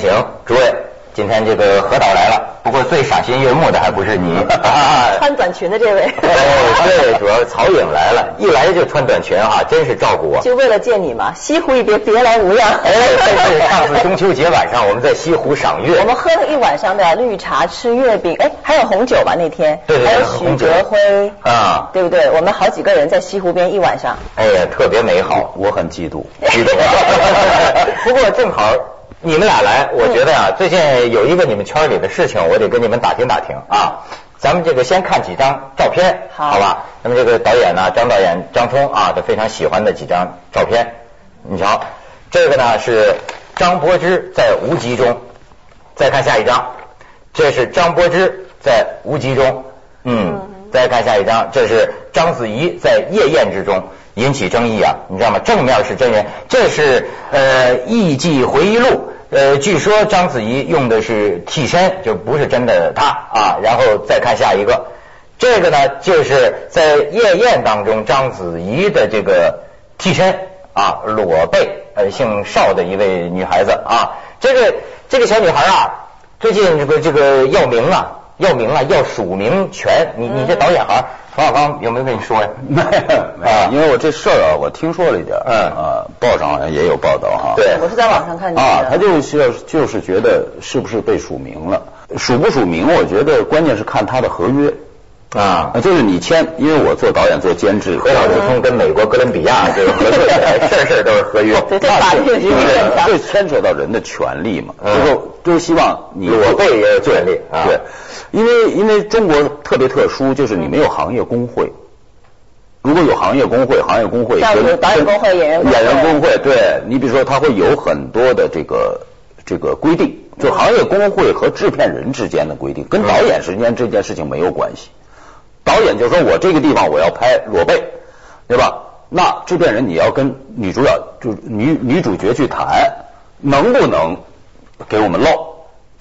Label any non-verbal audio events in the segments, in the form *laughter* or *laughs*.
行，诸位，今天这个何导来了，不过最赏心悦目的还不是你，*laughs* 穿短裙的这位。哦，对，主要是曹颖来了，一来就穿短裙哈，真是照顾我。就为了见你嘛，西湖一别，别来无恙。哎，这是 *laughs* 上次中秋节晚上我们在西湖赏月，我们喝了一晚上的绿茶，吃月饼，哎，还有红酒吧那天，对对还有许哲辉啊对不对？我们好几个人在西湖边一晚上。哎呀，特别美好。我很嫉妒。*laughs* 嫉妒。不过正好你们俩来，我觉得呀、最近有一个你们圈里的事情，我得跟你们打听打听啊。咱们这个先看几张照片，好吧？那么这个导演呢，张导演张冲啊，他非常喜欢的几张照片。你瞧，这个呢是张柏芝在无极中，再看下一张，这是张柏芝在无极中，嗯，再看下一张，这是章子怡在夜宴之中引起争议啊，你知道吗？正面是真人，这是呃艺伎回忆录。呃，据说章子怡用的是替身，就不是真的她啊。然后再看下一个，这个呢就是在夜宴当中章子怡的这个替身啊，裸背，呃，姓邵的一位女孩子啊。这个这个小女孩啊，最近这个这个要名啊，要名啊，要署名权。你你这导演行，冯小刚有没有跟你说呀？没有没有，因为我这事儿啊，我听说了一点儿，嗯啊，报上好像也有报道哈。对我是在网上看见啊，的。他就是要就是觉得是不是被署名了，署不署名，我觉得关键是看他的合约啊。啊，就是你签，因为我做导演做监制，何老师从跟美国哥伦比亚这个合作起来，*laughs* *laughs* 事儿事儿都是合约。对 *laughs* 对法律因为正常这牵扯到人的权利嘛，嗯。最后都希望你裸背也有权利啊。对，因为因为中国特别特殊，就是你没有行业工会。如果有行业工会，行业工会有导演工会演员演员工会，对。你比如说，他会有很多的这个这个规定，就行业工会和制片人之间的规定，跟导演之间这件事情没有关系。导演就说我这个地方我要拍裸背，对吧？那制片人你要跟女主角就女女主角去谈，能不能给我们露？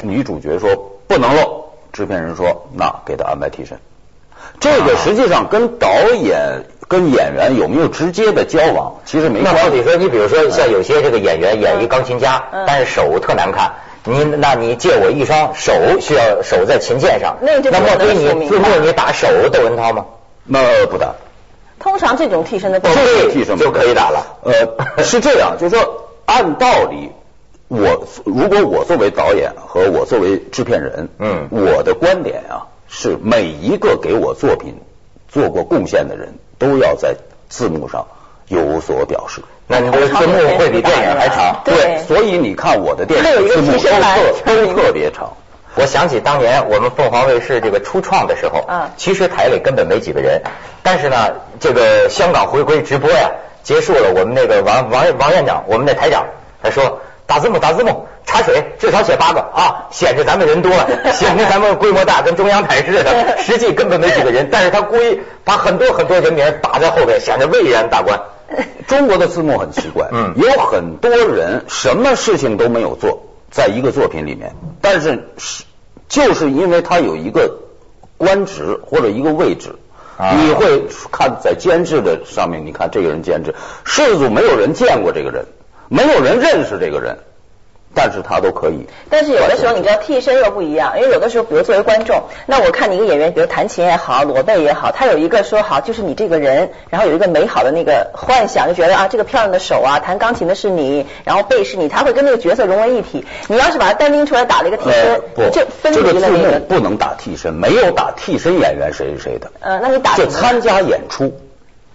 女主角说不能露，制片人说那给他安排替身。这个实际上跟导演跟演员有没有直接的交往，其实没关系。那好比说，你比如说像有些这个演员演一钢琴家，嗯但是手特难看，你那你借我一双手，需要手在琴键上，那就不么给你能署名字幕你打手窦文涛吗？那不打，通常这种替身的这个替身不就可以打了。呃，*laughs* 是这样，就是说，按道理，我如果我作为导演和我作为制片人，嗯。我的观点啊，是每一个给我作品做过贡献的人都要在字幕上有所表示。那你这个字幕会比电影还长。对所以你看我的电影字幕都特都特别长。我想起当年我们凤凰卫视这个初创的时候，嗯其实台里根本没几个人，但是呢，这个香港回归直播呀，结束了，我们那个王王王院长，我们那台长，他说打字幕打字幕，茶水至少写八个啊，显着咱们人多，显着咱们规模大，跟中央台似的，*laughs* 实际根本没几个人，但是他故意把很多很多人名打在后边，显得蔚然大观。*laughs* 中国的字幕很奇怪，嗯。有很多人什么事情都没有做，在一个作品里面，但是是就是因为他有一个官职或者一个位置，啊。你会看在监制的上面，你看这个人监制，剧组没有人见过这个人，没有人认识这个人，但是他都可以。但是有的时候你知道替身又不一样，因为有的时候，比如作为观众，那我看你一个演员，比如弹琴也好，裸背也好，他有一个说好就是你这个人，然后有一个美好的那个幻想，就觉得啊这个漂亮的手啊，弹钢琴的是你，然后背是你，他会跟那个角色融为一体。你要是把它单拎出来打了一个替身就分这个字幕离了那个。不能打替身，没有打替身演员谁是谁的，呃，那你打就参加演出。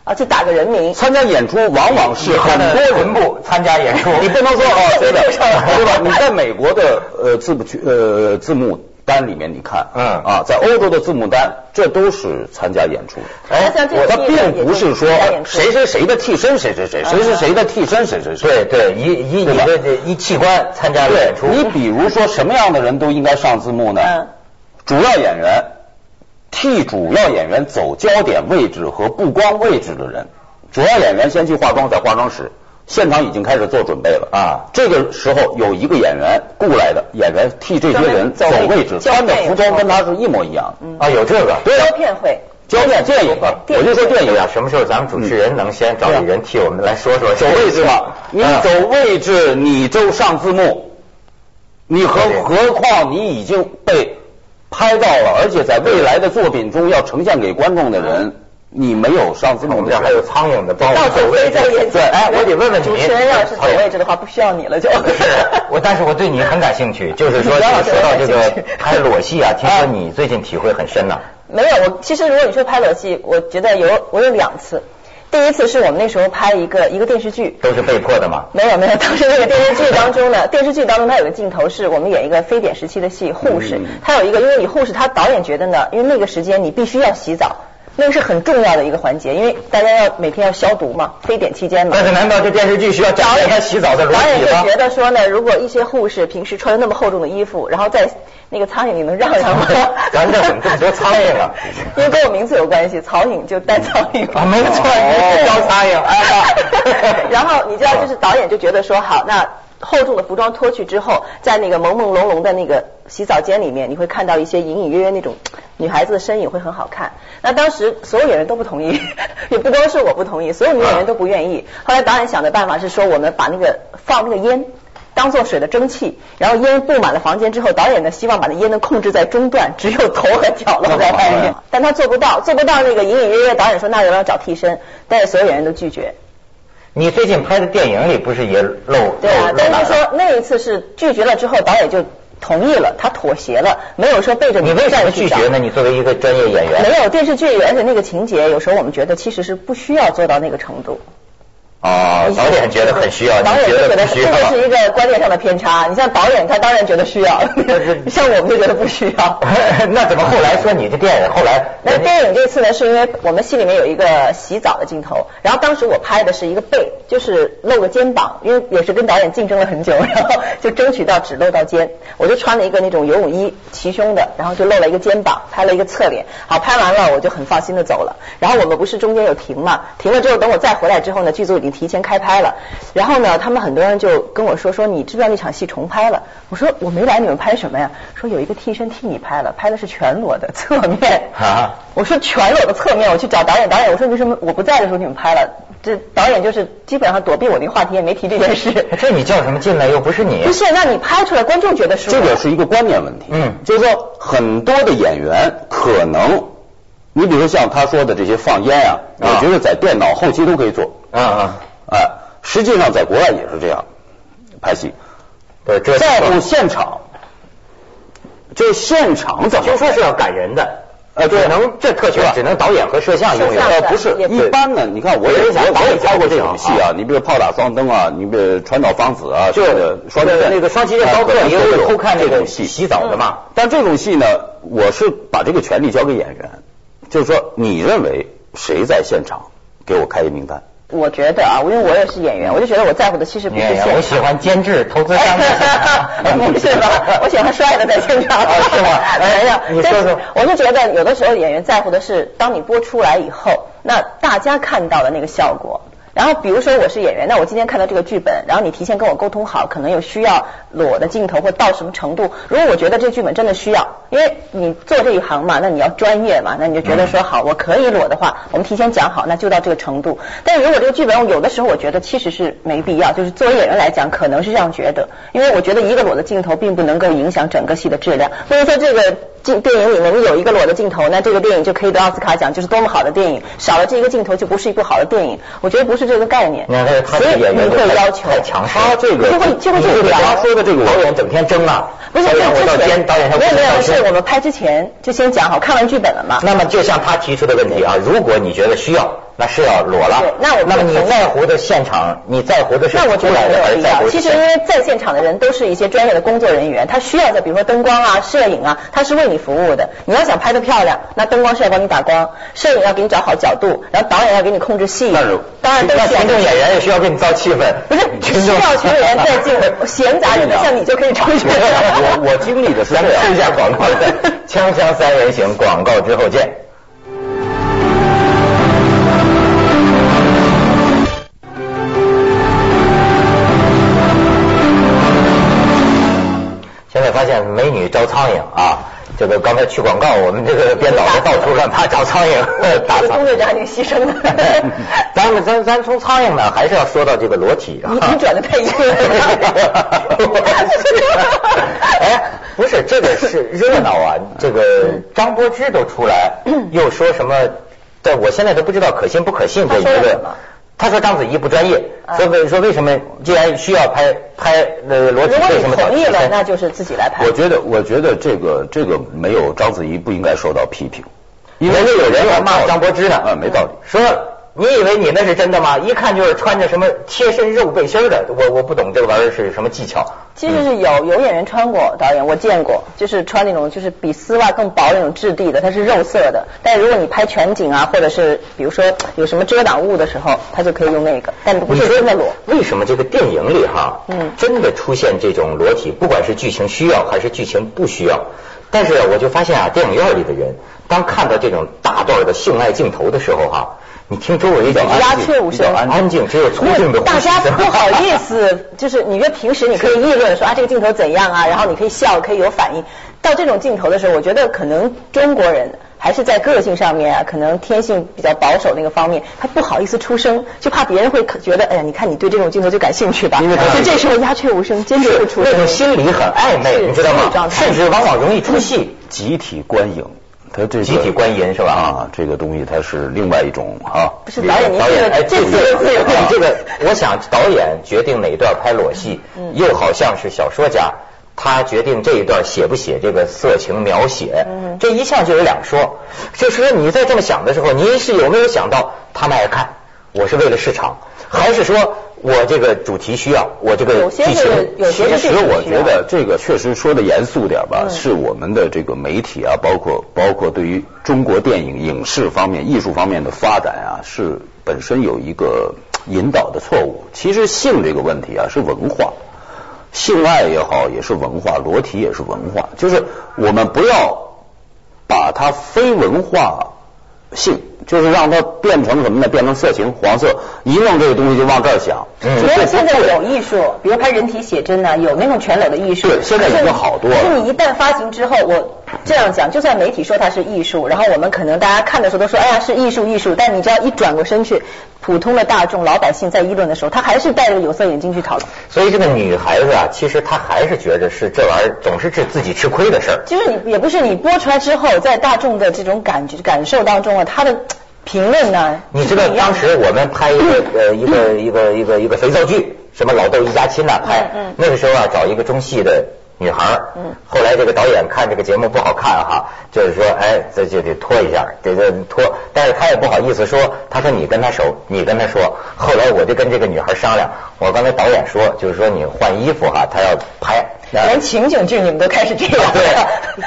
啊，就打个人名。参加演出往往是很多人不参加演出，你不能说 *laughs* 哦，这个对吧？你在美国的呃字幕区呃字幕单里面，你看，嗯啊，在欧洲的字幕单，这都是参加演出。哎像这个它并不是说谁谁谁的替身谁谁谁，谁是谁的替身谁谁谁。对对，以以你的这一器官参加演出，你比如说什么样的人都应该上字幕呢？嗯主要演员替主要演员走焦点位置和布光位置的人，主要演员先去化妆，在化妆室，现场已经开始做准备了。啊这个时候有一个演员雇来的演员替这些人走位置，穿的服装跟他是一模一样。啊有这个。对。啊胶片会。胶片电影啊，我就说电影啊，什么时候咱们主持人能先找一人替我们来说说。走位置嘛，你嗯走位置，你就上字幕。你何何况你已经被拍到了，而且在未来的作品中要呈现给观众的人，你没有上这么我们这还有苍蝇的包到处飞在眼前。哎，我得问问你，主持人要是走位置的话，不需要你了就。是，我但是我对你很感兴趣，*laughs* 就是说说到这个拍裸戏啊，*laughs* 听说你最近体会很深呢。没有，我其实如果你说拍裸戏，我觉得有我有两次。第一次是我们那时候拍一个一个电视剧，都是被迫的吗？没有没有，当时那个电视剧当中呢，*laughs* 电视剧当中它有个镜头是我们演一个非典时期的戏，护士，他有一个，因为你护士，他导演觉得呢，因为那个时间你必须要洗澡。那个是很重要的一个环节，因为大家要每天要消毒嘛，非典期间嘛。但是难道这电视剧需要导演他洗澡的裸体吗？导演就觉得说呢，如果一些护士平时穿那么厚重的衣服，然后在那个苍蝇，你能让让吗？咱这怎么这么多苍蝇啊？*laughs* 因为跟我名字有关系，曹颖就带苍蝇。啊，没错，招苍蝇。*laughs* *laughs* 然后你知道，就是导演就觉得说，好，那。厚重的服装脱去之后，在那个朦朦胧胧的那个洗澡间里面，你会看到一些隐隐约约那种 *tsk* 女孩子的身影，会很好看。那当时所有演员都不同意，*laughs* 也不光是我不同意，所有女演员都不愿意。后来导演想的办法是说，我们把那个放那个烟当做水的蒸汽，然后烟布满了房间之后，导演呢希望把那烟能控制在中段，只有头和脚露在外面。但他做不到，做不到那个隐隐约约。导演说那我要找替身，但是所有演员都拒绝。你最近拍的电影里不是也露？对啊，但是说那一次是拒绝了之后，导演就同意了，他妥协了，没有说背着你为什么拒绝呢？你作为一个专业演员，没有电视剧，而且那个情节有时候我们觉得其实是不需要做到那个程度。哦，导演觉得很需要，导演觉得这个是一个观念上的偏差。你像导演，他当然觉得需要，*laughs* 像我们就觉得不需要。*laughs* 那怎么后来说你这电影后来？那电影这次呢，是因为我们戏里面有一个洗澡的镜头，然后当时我拍的是一个背，就是露个肩膀，因为也是跟导演竞争了很久，然后就争取到只露到肩。我就穿了一个那种游泳衣，齐胸的，然后就露了一个肩膀，拍了一个侧脸。好，拍完了我就很放心的走了。然后我们不是中间有停嘛？停了之后，等我再回来之后呢，剧组已经。提前开拍了，然后呢，他们很多人就跟我说说，你知不知道那场戏重拍了？我说我没来，你们拍什么呀？说有一个替身替你拍了，拍的是全裸的 *laughs* 侧面。啊！我说全裸的侧面，我去找导演，导演我说为什么我不在的时候你们拍了？这导演就是基本上躲避我那个话题，也没提这件事。*laughs* 这你叫什么进来又不是你？不是，那你拍出来观众觉得是？这个是一个观念问题。嗯，就是说很多的演员可能，你比如说像他说的这些放烟啊，我觉得在电脑后期都可以做。啊啊。哎，实际上在国外也是这样拍戏，在乎现场，就现场怎么？听说是要感人的，呃，只能这特权只能导演和摄像拥有。呃，不是，一般呢，你看我也我我也拍过这种戏啊，你比如炮打双灯啊，你比如传导芳子啊，就双那个双旗舰高客也有偷看这种戏洗澡的嘛。但这种戏呢，我是把这个权利交给演员，就是说你认为谁在现场，给我开一名单。我觉得啊，因为我也是演员，我就觉得我在乎的其实不是现场。我喜欢监制、投资商。*laughs* 不是吧？我喜欢帅的在现场。是吗？没有，你说说。我是觉得有的时候演员在乎的是，当你播出来以后，那大家看到的那个效果。然后比如说我是演员，那我今天看到这个剧本，然后你提前跟我沟通好，可能有需要裸的镜头或到什么程度。如果我觉得这剧本真的需要，因为你做这一行嘛，那你要专业嘛，那你就觉得说好，我可以裸的话，我们提前讲好，那就到这个程度。但如果这个剧本有的时候我觉得其实是没必要，就是作为演员来讲，可能是这样觉得，因为我觉得一个裸的镜头并不能够影响整个戏的质量。不如说这个镜电影里面你有一个裸的镜头，那这个电影就可以得奥斯卡奖，就是多么好的电影。少了这一个镜头就不是一部好的电影。我觉得不是。这个概念，所以你会要求太强势，他这个就会就会这个他说的这个导演整天争啊，不是我到监导演他没有没有，是我们拍之前就先讲好，看完剧本了嘛。那么就像他提出的问题啊，如果你觉得需要。那是要裸了，那我那么你在乎的现场，你在乎的是那我觉得没有必要。其实因为在现场的人都是一些专业的工作人员，他需要的比如说灯光啊、摄影啊，他是为你服务的。你要想拍的漂亮，那灯光是要帮你打光，摄影要给你找好角度，然后导演要给你控制戏。当然，那群众演员也需要给你造气氛。*laughs* 不是，需要群众演员在进 *laughs* 闲杂人像你就可以出去。我我经历的是这样。*laughs* 试一下广告，锵锵三人行，广告之后见。发现美女招苍蝇啊。这个刚才去广告，我们这个编导的到处乱爬找苍蝇，*laughs* 打工队长挺牺牲的。*laughs* 咱们咱咱从苍蝇呢，还是要说到这个裸体。你你转的太硬了。*laughs* 哎，不是这个是热闹啊！这个张柏芝都出来，又说什么？但我现在都不知道可信不可信这一个。他说章子怡不专业，说为说为什么既然需要拍拍呃裸体，为什么同意了？那就是自己来拍。我觉得我觉得这个这个没有章子怡不应该受到批评，因为有人要骂张柏芝呢，啊，没道理。说你以为你那是真的吗？一看就是穿着什么贴身肉背心的，我我不懂这个玩意儿是什么技巧。其实是有有演员穿过，导演我见过，就是穿那种就是比丝袜更薄那种质地的，它是肉色的。但如果你拍全景啊，或者是比如说有什么遮挡物的时候，它就可以用那个，但不是真的裸。为什么这个电影里哈，嗯，真的出现这种裸体，不管是剧情需要还是剧情不需要，但是我就发现啊，电影院里的人当看到这种大段的性爱镜头的时候哈。你听周围叫鸦雀无声，安静，只有粗重的大家不好意思，*laughs* 就是你说平时你可以议论说啊这个镜头怎样啊，然后你可以笑，可以有反应。到这种镜头的时候，我觉得可能中国人还是在个性上面啊，可能天性比较保守那个方面，他不好意思出声，就怕别人会觉得，哎呀，你看你对这种镜头就感兴趣吧。所以这时候鸦雀无声，坚决不出声。那种心理很暧昧，你知道吗？甚至往往容易出戏，集体观影。他这集体观音是吧？啊，这个东西它是另外一种啊。不是导演，导演，哎，这次你这个，我想导演决定哪段拍裸戏，又好像是小说家，他决定这一段写不写这个色情描写，这一项就有两说。就是说你在这么想的时候，您是有没有想到他们爱看，我是为了市场，还是说？我这个主题需要，我这个剧情，其实我觉得这个确实说的严肃点吧，是我们的这个媒体啊，包括包括对于中国电影影视方面、艺术方面的发展啊，是本身有一个引导的错误。其实性这个问题啊，是文化，性爱也好也是文化，裸体也是文化，就是我们不要把它非文化性。就是让它变成什么呢？变成色情、黄色，一弄这个东西就往这儿想。嗯，觉得现在有艺术，比如拍人体写真呢，有那种全裸的艺术。对，现在已经好多。可是你一旦发行之后，我这样讲，就算媒体说它是艺术，然后我们可能大家看的时候都说，哎呀是艺术艺术，但你只要一转过身去。普通的大众老百姓在议论的时候，他还是戴着有色眼镜去讨论。所以这个女孩子啊，其实她还是觉得是这玩意儿总是自自己吃亏的事儿。其实你也不是你播出来之后，在大众的这种感觉感受当中啊，她的评论呢？你知道当时我们拍一个 *laughs* 呃一个一个一个一个肥皂剧，什么老豆一家亲呐拍，那个时候啊找一个中戏的。女孩儿，嗯，后来这个导演看这个节目不好看哈，就是说，哎，这就得拖一下，得得拖，但是他也不好意思说，他说你跟他熟，你跟他说，后来我就跟这个女孩商量，我刚才导演说，就是说你换衣服哈，他要拍，连情景剧你们都开始这样，对，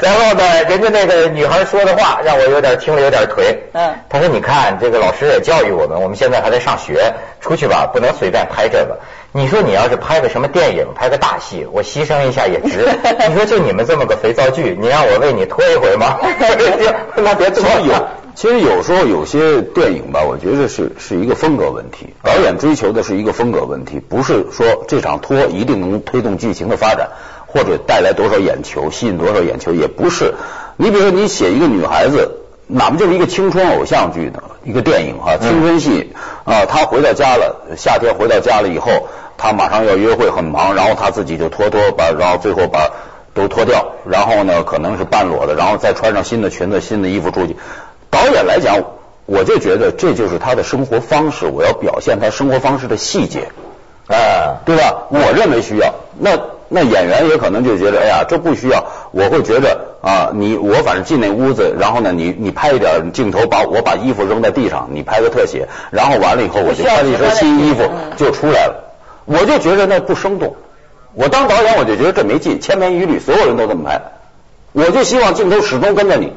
然后呢，人家那个女孩说的话让我有点听了有点颓，嗯，他说你看这个老师也教育我们，我们现在还在上学，出去吧不能随便拍这个。你说你要是拍个什么电影，拍个大戏，我牺牲一下也值。*laughs* 你说就你们这么个肥皂剧，你让我为你拖一回吗？*laughs* 那别拖有，其实有时候有些电影吧，我觉得是是一个风格问题。导演追求的是一个风格问题，不是说这场拖一定能推动剧情的发展，或者带来多少眼球，吸引多少眼球，也不是。你比如说，你写一个女孩子。哪怕就是一个青春偶像剧的一个电影哈，青春戏啊，她回到家了，夏天回到家了以后，她马上要约会，很忙，然后她自己就脱脱把，然后最后把都脱掉，然后呢可能是半裸的，然后再穿上新的裙子、新的衣服出去。导演来讲，我就觉得这就是她的生活方式，我要表现她生活方式的细节，哎，对吧？我认为需要那。那演员也可能就觉得，哎呀，这不需要。我会觉得啊，你我反正进那屋子，然后呢，你你拍一点镜头，把我把衣服扔在地上，你拍个特写，然后完了以后，我就穿一身新衣服就出来了。我就觉得那不生动。我当导演，我就觉得这没劲，千篇一律，所有人都这么拍。我就希望镜头始终跟着你。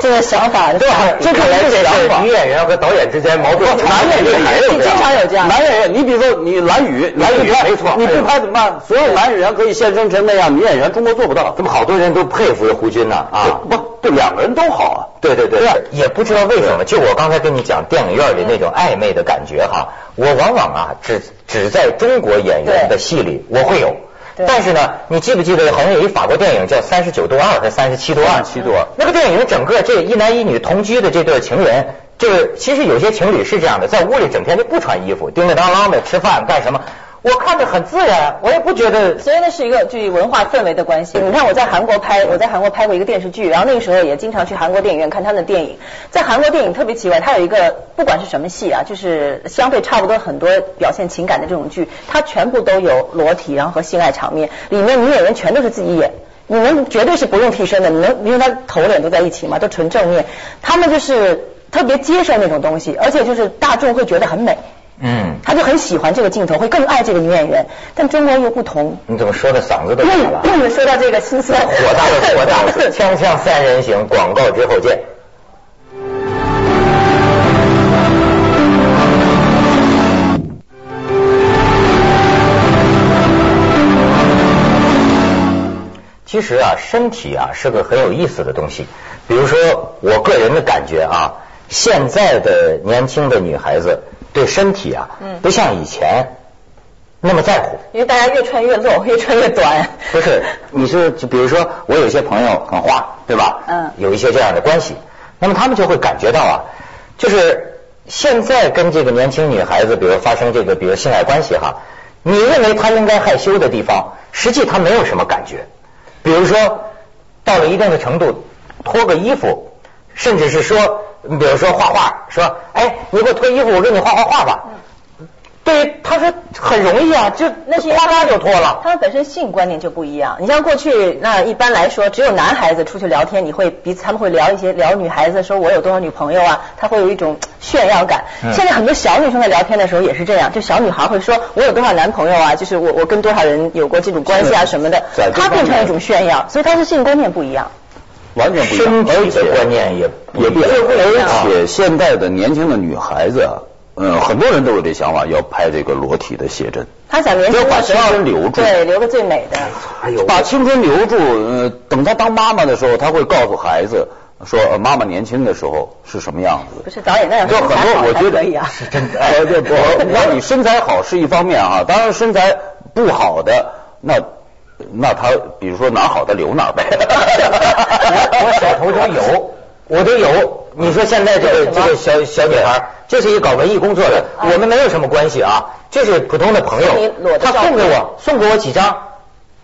这个想法对吧？这看来这是女演员和导演之间矛盾。男演员也有，经常有这样。男演员，你比如说你蓝宇，蓝宇没错，你不拍怎么办？所有男演员可以现身成那样，女演员中国做不到。怎么好多人都佩服胡军呢？啊，不，对，两个人都好啊。对对对，也不知道为什么，就我刚才跟你讲电影院里那种暧昧的感觉哈，我往往啊只只在中国演员的戏里我会有。对但是呢，你记不记得好像有一法国电影叫《三十九度二》还是《三十七度二》？37度二那个电影整个这一男一女同居的这对情人，就是其实有些情侣是这样的，在屋里整天就不穿衣服，叮叮当啷的吃饭干什么？我看着很自然，我也不觉得。所以那是一个就文化氛围的关系。你看我在韩国拍，我在韩国拍过一个电视剧，然后那个时候也经常去韩国电影院看他们的电影。在韩国电影特别奇怪，它有一个不管是什么戏啊，就是相对差不多很多表现情感的这种剧，它全部都有裸体，然后和性爱场面，里面女演员全都是自己演。你们绝对是不用替身的，你们因为他头脸都在一起嘛，都纯正面，他们就是特别接受那种东西，而且就是大众会觉得很美。嗯，他就很喜欢这个镜头，会更爱这个女演员。但中国又不同。你怎么说的嗓子都哑了？说到这个心酸，火大了火大了，锵锵三人行，广告之后见。其实啊，身体啊是个很有意思的东西。比如说，我个人的感觉啊，现在的年轻的女孩子对身体啊，不像以前那么在乎。因为大家越穿越露，*laughs* 越穿越短。不是，你是就比如说，我有些朋友很花，对吧？嗯有一些这样的关系，那么他们就会感觉到啊，就是现在跟这个年轻女孩子，比如发生这个，比如性爱关系哈，你认为她应该害羞的地方，实际她没有什么感觉。比如说，到了一定的程度，脱个衣服，甚至是说，比如说画画，说，哎，你给我脱衣服，我给你画画画吧。对他说很容易啊，就那是因为哗啦就脱了。他们本身性观念就不一样。你像过去，那一般来说，只有男孩子出去聊天，你会彼此他们会聊一些聊女孩子，说我有多少女朋友啊，他会有一种炫耀感。嗯现在很多小女生在聊天的时候也是这样，就小女孩会说我有多少男朋友啊，就是我我跟多少人有过这种关系啊什么的在，这它变成一种炫耀，所以他是性观念不一样。完全不一样而且观念也也不一样，而且现在的年轻的女孩子啊，嗯，很多人都有这想法，要拍这个裸体的写真，他想年轻的时要把青候春留住对，留个最美的。哎呦，把青春留住。呃，等她当妈妈的时候，她会告诉孩子说，呃妈妈年轻的时候是什么样子。不是导演那样就很多，我觉得可以啊。是真的。哎，对不，*laughs* 那你身材好是一方面啊，当然身材不好的，那那他比如说哪儿好他留哪儿呗。我我小头都有，我都有。你说现在这个这个小小女孩，这是一搞文艺工作的，啊我们没有什么关系啊，就是普通的朋友他送给我送给我几张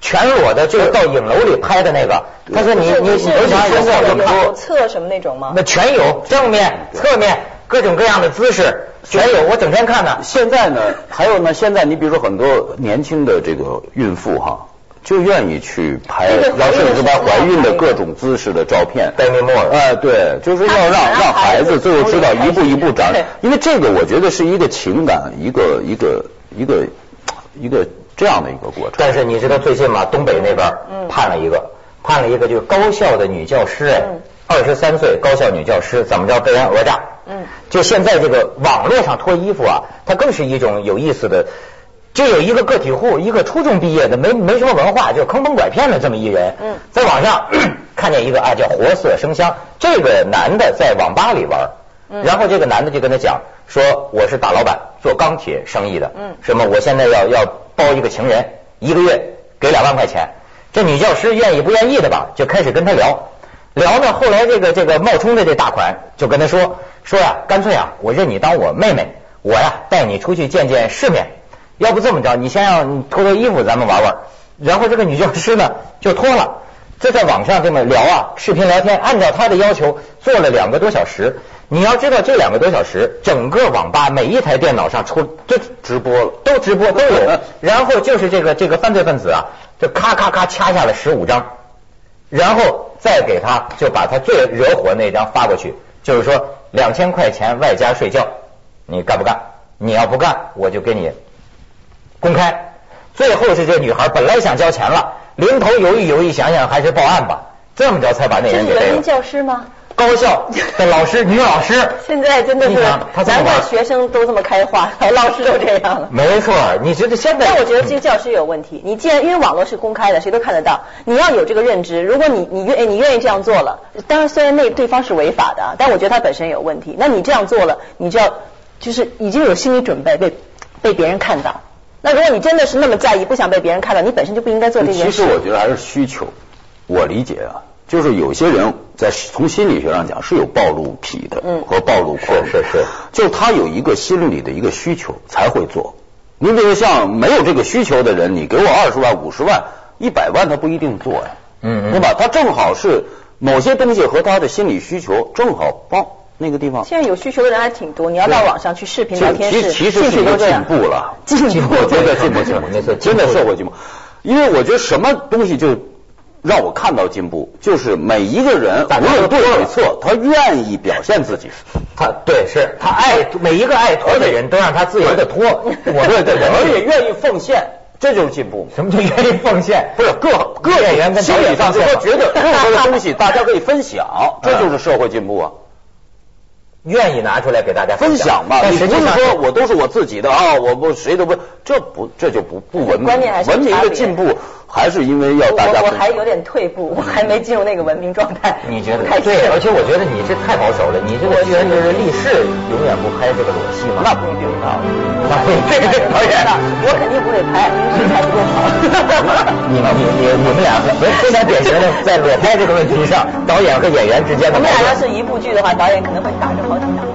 全裸的，就是到影楼里拍的那个。他说你你你想现在这么有说，侧什么那种吗？那全有，正面、侧面各种各样的姿势全有，我整天看呢。现在呢，*laughs* 还有呢，现在你比如说很多年轻的这个孕妇哈，就愿意去拍，这个要甚至拍怀孕的怀孕的各种姿势的照片。哎，对，就是要让让让孩孩子子最后知道一步一步长，因为这个我觉得是一个情感，一个一个一个一个这样的一个过程。但是你知道最近嘛，东北那边嗯判了一个，判了一个就是高校的女教师，哎嗯，二十三岁高校女教师怎么着被人讹诈？嗯，就现在这个网络上脱衣服啊，它更是一种有意思的。就有一个个体户，一个初中毕业的，没没什么文化，就坑蒙拐骗的这么一人，嗯。在网上 *coughs* 看见一个啊叫活色生香，这个男的在网吧里玩，嗯。然后这个男的就跟他讲说我是大老板，做钢铁生意的，嗯。什么我现在要要包一个情人，一个月给两万块钱，这女教师愿意不愿意的吧，就开始跟他聊，聊呢，后来这个这个冒充的这大款就跟他说说呀、干脆啊，我认你当我妹妹，我呀带你出去见见世面，要不这么着，你先让你脱脱衣服，咱们玩玩。然后这个女教师呢就脱了，就在网上这么聊啊，视频聊天，按照她的要求做了两个多小时。你要知道，这两个多小时，整个网吧每一台电脑上出就直播了，都直播都有。*laughs* 然后就是这个这个犯罪分子啊，就咔咔咔掐下了十五张，然后再给他就把他最惹火那张发过去，就是说两千块钱外加睡觉，你干不干？你要不干，我就给你公开。最后是这女孩本来想交钱了，临头犹豫犹豫，想想还是报案吧，这么着才把那个人给逮了是人民。教师吗？高校的老师，*laughs* 女老师，现在真的是你想他，这么难怪学生都这么开化，*laughs* 老师都这样了。没错，你觉得现在？但我觉得这个教师有问题。你既然因为网络是公开的，谁都看得到，你要有这个认知。如果你你愿你愿意这样做了，当然虽然那对方是违法的啊，但我觉得他本身有问题。那你这样做了，你就要就是已经有心理准备被被别人看到。那如果你真的是那么在意，不想被别人看到，你本身就不应该做这件事。其实我觉得还是需求，我理解啊，就是有些人在从心理学上讲是有暴露癖的，嗯和暴露狂，是是是就是他有一个心理的一个需求才会做。你比如像没有这个需求的人，你给我二十万、五十万、一百万，他不一定做呀，嗯嗯对吧？他正好是某些东西和他的心理需求正好帮那个地方。现在有需求的人还挺多，你要到网上去视频聊天室，其其实是一个进。步了，进步我觉得进步进步没错真的社会进步。因为我觉得什么东西就让我看到进步，就是每一个人无论对与错，他愿意表现自己。他对是他爱每一个爱脱的人都让他自由的脱，我 *laughs* 对对对，而且愿意奉献，这就是进步。什么叫愿意奉献？不是各各演员跟心导演理上就奉献说觉得任何的东西 *laughs* 大家可以分享，这就是社会进步啊。愿意拿出来给大家分享嘛，你不是说我都是我自己的啊，我不谁都不，这不这就不不文明。文明的进步还是因为要大家我我还有点退步，我还没进入那个文明状态。你觉得太对？是而且我觉得你这太保守了，你这个居然就是立誓永远不拍这个裸戏嘛？那不一定啊。那不这个导演，我肯定不会拍，因为身材不够好。*laughs* 你你你你们俩非非常典型的在裸拍这个问题上，导演和演员之间的矛盾。我们俩要是一部剧的话，导演可能会打着好几档。